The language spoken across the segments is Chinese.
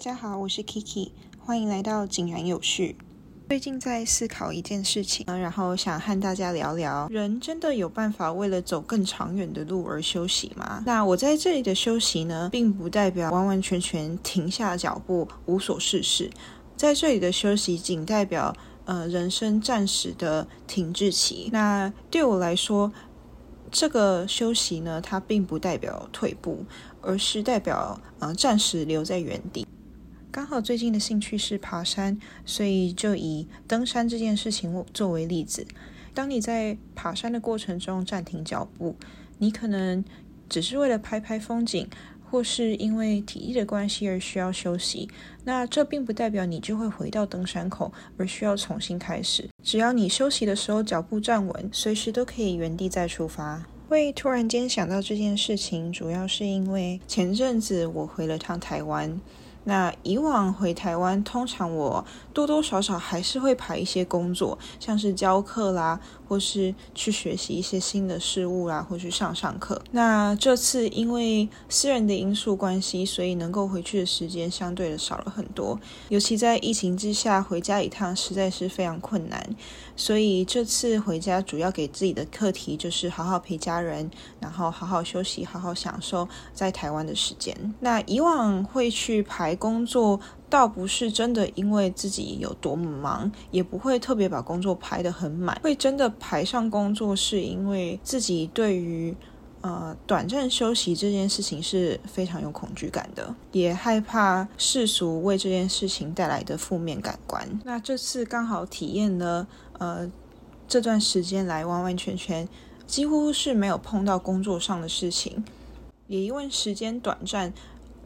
大家好，我是 Kiki，欢迎来到井然有序。最近在思考一件事情，然后想和大家聊聊：人真的有办法为了走更长远的路而休息吗？那我在这里的休息呢，并不代表完完全全停下脚步无所事事，在这里的休息仅代表呃人生暂时的停滞期。那对我来说，这个休息呢，它并不代表退步，而是代表呃暂时留在原地。刚好最近的兴趣是爬山，所以就以登山这件事情作为例子。当你在爬山的过程中暂停脚步，你可能只是为了拍拍风景，或是因为体力的关系而需要休息。那这并不代表你就会回到登山口，而需要重新开始。只要你休息的时候脚步站稳，随时都可以原地再出发。会突然间想到这件事情，主要是因为前阵子我回了趟台湾。那以往回台湾，通常我多多少少还是会排一些工作，像是教课啦，或是去学习一些新的事物啦，或去上上课。那这次因为私人的因素关系，所以能够回去的时间相对的少了很多。尤其在疫情之下，回家一趟实在是非常困难。所以这次回家，主要给自己的课题就是好好陪家人，然后好好休息，好好享受在台湾的时间。那以往会去排工作，倒不是真的因为自己有多么忙，也不会特别把工作排得很满。会真的排上工作，是因为自己对于呃短暂休息这件事情是非常有恐惧感的，也害怕世俗为这件事情带来的负面感官。那这次刚好体验了。呃，这段时间来完完全全几乎是没有碰到工作上的事情，也因为时间短暂，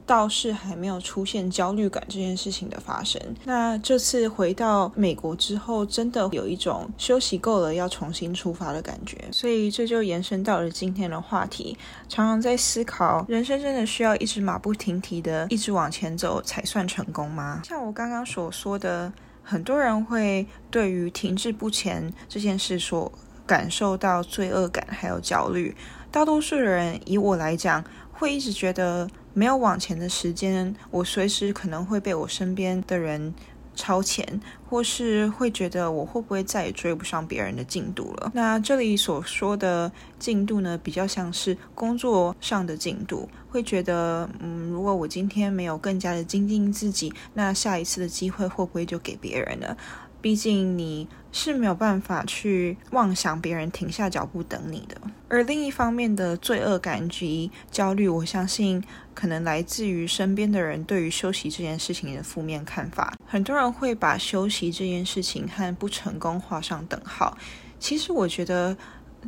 倒是还没有出现焦虑感这件事情的发生。那这次回到美国之后，真的有一种休息够了要重新出发的感觉。所以这就延伸到了今天的话题，常常在思考，人生真的需要一直马不停蹄的一直往前走才算成功吗？像我刚刚所说的。很多人会对于停滞不前这件事所感受到罪恶感，还有焦虑。大多数人，以我来讲，会一直觉得没有往前的时间，我随时可能会被我身边的人。超前，或是会觉得我会不会再也追不上别人的进度了？那这里所说的进度呢，比较像是工作上的进度，会觉得，嗯，如果我今天没有更加的精进自己，那下一次的机会会不会就给别人了？毕竟你是没有办法去妄想别人停下脚步等你的。而另一方面的罪恶感及焦虑，我相信可能来自于身边的人对于休息这件事情的负面看法。很多人会把休息这件事情和不成功画上等号。其实我觉得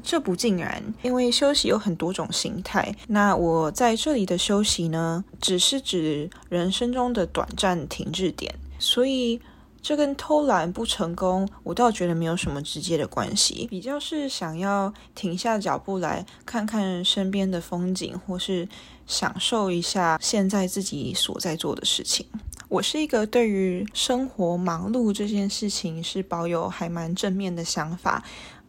这不尽然，因为休息有很多种形态。那我在这里的休息呢，只是指人生中的短暂停滞点，所以。这跟偷懒不成功，我倒觉得没有什么直接的关系，比较是想要停下脚步来看看身边的风景，或是享受一下现在自己所在做的事情。我是一个对于生活忙碌这件事情是保有还蛮正面的想法。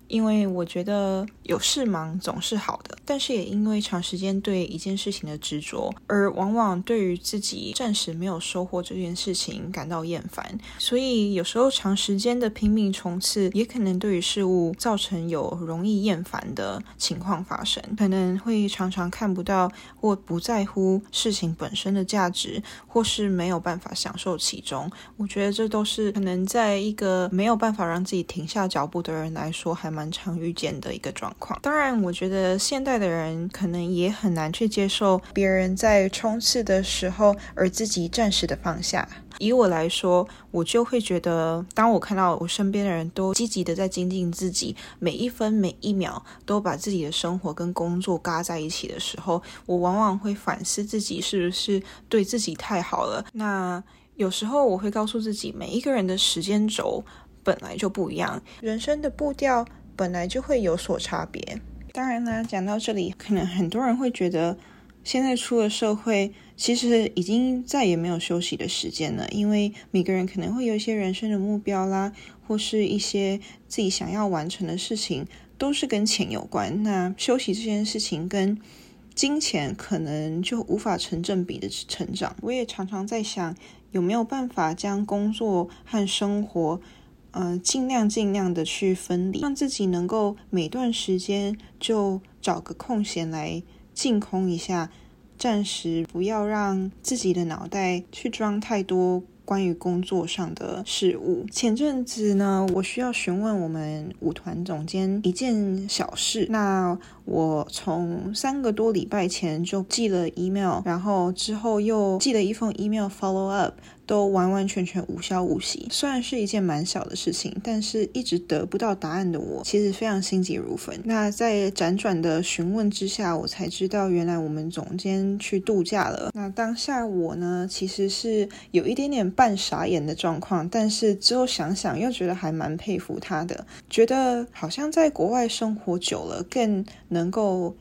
因为我觉得有事忙总是好的，但是也因为长时间对一件事情的执着，而往往对于自己暂时没有收获这件事情感到厌烦，所以有时候长时间的拼命冲刺，也可能对于事物造成有容易厌烦的情况发生，可能会常常看不到或不在乎事情本身的价值，或是没有办法享受其中。我觉得这都是可能在一个没有办法让自己停下脚步的人来说，还。蛮常遇见的一个状况。当然，我觉得现代的人可能也很难去接受别人在冲刺的时候，而自己暂时的放下。以我来说，我就会觉得，当我看到我身边的人都积极的在精进自己，每一分每一秒都把自己的生活跟工作嘎在一起的时候，我往往会反思自己是不是对自己太好了。那有时候我会告诉自己，每一个人的时间轴本来就不一样，人生的步调。本来就会有所差别。当然啦，讲到这里，可能很多人会觉得，现在出了社会，其实已经再也没有休息的时间了。因为每个人可能会有一些人生的目标啦，或是一些自己想要完成的事情，都是跟钱有关。那休息这件事情跟金钱可能就无法成正比的成长。我也常常在想，有没有办法将工作和生活，呃，尽量尽量的去分离，让自己能够每段时间就找个空闲来净空一下，暂时不要让自己的脑袋去装太多。关于工作上的事物，前阵子呢，我需要询问我们舞团总监一件小事。那我从三个多礼拜前就寄了 email，然后之后又寄了一封 email follow up。都完完全全无消无息，虽然是一件蛮小的事情，但是一直得不到答案的我，其实非常心急如焚。那在辗转的询问之下，我才知道原来我们总监去度假了。那当下我呢，其实是有一点点半傻眼的状况，但是之后想想又觉得还蛮佩服他的，觉得好像在国外生活久了，更能够。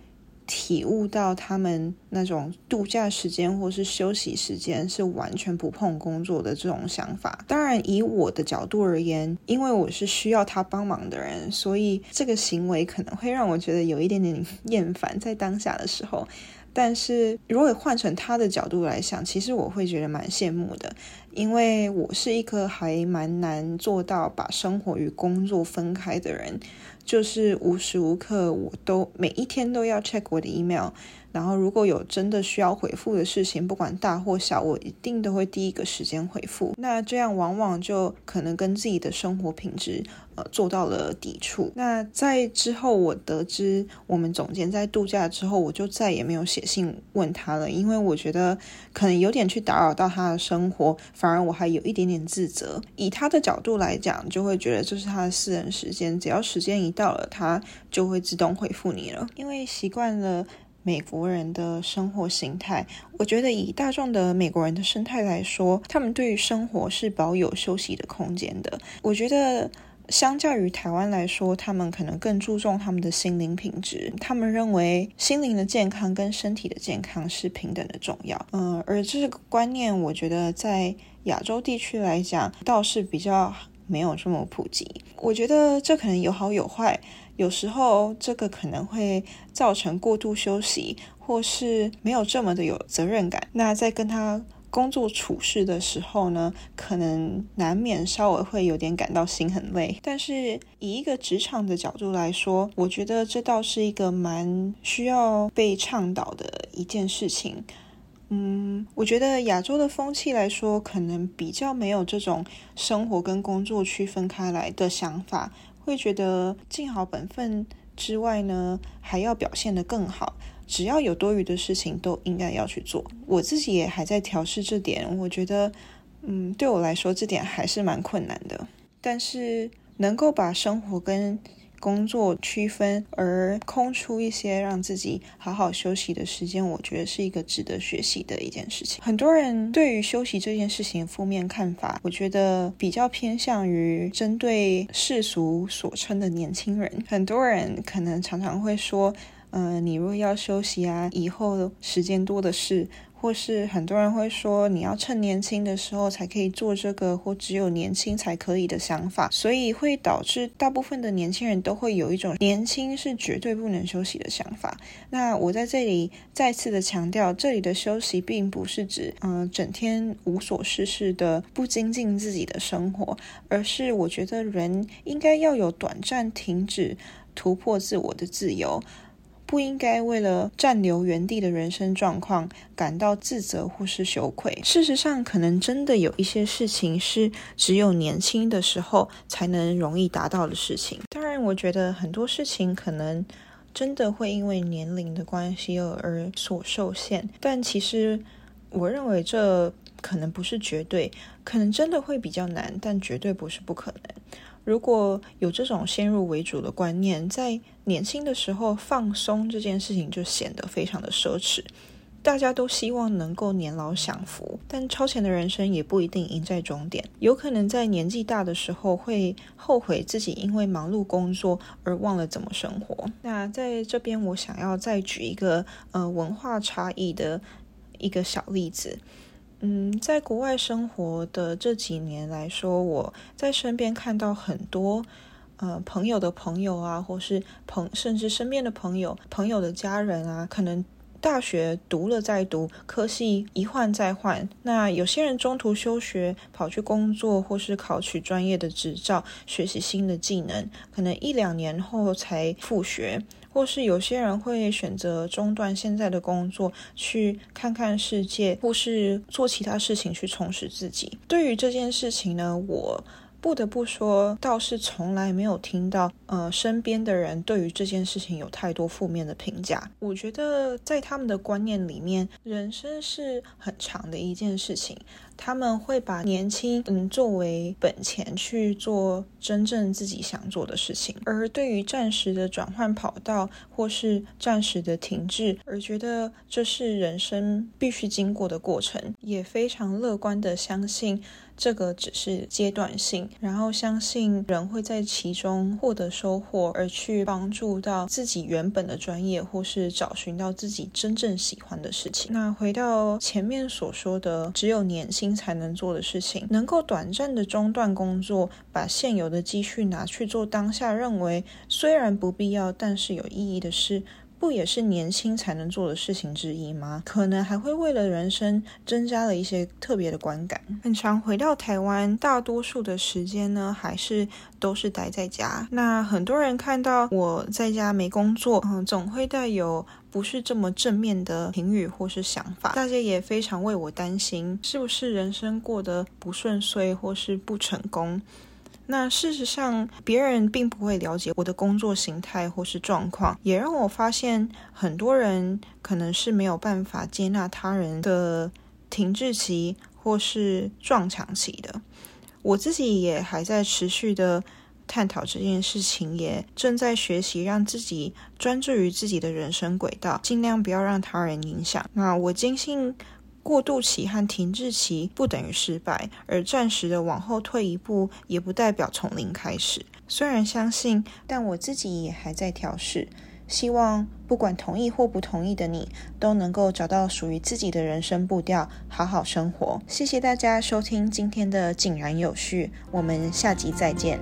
体悟到他们那种度假时间或是休息时间是完全不碰工作的这种想法。当然，以我的角度而言，因为我是需要他帮忙的人，所以这个行为可能会让我觉得有一点点 厌烦在当下的时候。但是如果换成他的角度来想，其实我会觉得蛮羡慕的，因为我是一个还蛮难做到把生活与工作分开的人。就是无时无刻，我都每一天都要 check 我的 email。然后，如果有真的需要回复的事情，不管大或小，我一定都会第一个时间回复。那这样往往就可能跟自己的生活品质，呃，做到了抵触。那在之后，我得知我们总监在度假之后，我就再也没有写信问他了，因为我觉得可能有点去打扰到他的生活，反而我还有一点点自责。以他的角度来讲，就会觉得这是他的私人时间，只要时间一到了，他就会自动回复你了，因为习惯了。美国人的生活形态，我觉得以大众的美国人的生态来说，他们对于生活是保有休息的空间的。我觉得相较于台湾来说，他们可能更注重他们的心灵品质。他们认为心灵的健康跟身体的健康是平等的重要。嗯，而这个观念，我觉得在亚洲地区来讲，倒是比较没有这么普及。我觉得这可能有好有坏。有时候这个可能会造成过度休息，或是没有这么的有责任感。那在跟他工作处事的时候呢，可能难免稍微会有点感到心很累。但是以一个职场的角度来说，我觉得这倒是一个蛮需要被倡导的一件事情。嗯，我觉得亚洲的风气来说，可能比较没有这种生活跟工作区分开来的想法。会觉得尽好本分之外呢，还要表现得更好。只要有多余的事情，都应该要去做。我自己也还在调试这点，我觉得，嗯，对我来说这点还是蛮困难的。但是能够把生活跟工作区分，而空出一些让自己好好休息的时间，我觉得是一个值得学习的一件事情。很多人对于休息这件事情负面看法，我觉得比较偏向于针对世俗所称的年轻人。很多人可能常常会说，呃，你如果要休息啊，以后时间多的是。或是很多人会说，你要趁年轻的时候才可以做这个，或只有年轻才可以的想法，所以会导致大部分的年轻人都会有一种年轻是绝对不能休息的想法。那我在这里再次的强调，这里的休息并不是指，嗯，整天无所事事的不精进自己的生活，而是我觉得人应该要有短暂停止突破自我的自由。不应该为了暂留原地的人生状况感到自责或是羞愧。事实上，可能真的有一些事情是只有年轻的时候才能容易达到的事情。当然，我觉得很多事情可能真的会因为年龄的关系而所受限。但其实，我认为这可能不是绝对，可能真的会比较难，但绝对不是不可能。如果有这种先入为主的观念，在年轻的时候放松这件事情就显得非常的奢侈。大家都希望能够年老享福，但超前的人生也不一定赢在终点，有可能在年纪大的时候会后悔自己因为忙碌工作而忘了怎么生活。那在这边，我想要再举一个呃文化差异的一个小例子。嗯，在国外生活的这几年来说，我在身边看到很多，呃，朋友的朋友啊，或是朋，甚至身边的朋友、朋友的家人啊，可能。大学读了再读，科系一换再换。那有些人中途休学，跑去工作，或是考取专业的执照，学习新的技能，可能一两年后才复学。或是有些人会选择中断现在的工作，去看看世界，或是做其他事情去充实自己。对于这件事情呢，我。不得不说，倒是从来没有听到，呃，身边的人对于这件事情有太多负面的评价。我觉得在他们的观念里面，人生是很长的一件事情，他们会把年轻嗯作为本钱去做真正自己想做的事情。而对于暂时的转换跑道或是暂时的停滞，而觉得这是人生必须经过的过程，也非常乐观的相信。这个只是阶段性，然后相信人会在其中获得收获，而去帮助到自己原本的专业，或是找寻到自己真正喜欢的事情。那回到前面所说的，只有年轻才能做的事情，能够短暂的中断工作，把现有的积蓄拿去做当下认为虽然不必要，但是有意义的事。不也是年轻才能做的事情之一吗？可能还会为了人生增加了一些特别的观感。很常回到台湾，大多数的时间呢，还是都是待在家。那很多人看到我在家没工作，嗯，总会带有不是这么正面的评语或是想法。大家也非常为我担心，是不是人生过得不顺遂或是不成功？那事实上，别人并不会了解我的工作形态或是状况，也让我发现很多人可能是没有办法接纳他人的停滞期或是撞墙期的。我自己也还在持续的探讨这件事情，也正在学习让自己专注于自己的人生轨道，尽量不要让他人影响。那我坚信。过渡期和停滞期不等于失败，而暂时的往后退一步，也不代表从零开始。虽然相信，但我自己也还在调试。希望不管同意或不同意的你，都能够找到属于自己的人生步调，好好生活。谢谢大家收听今天的井然有序，我们下集再见。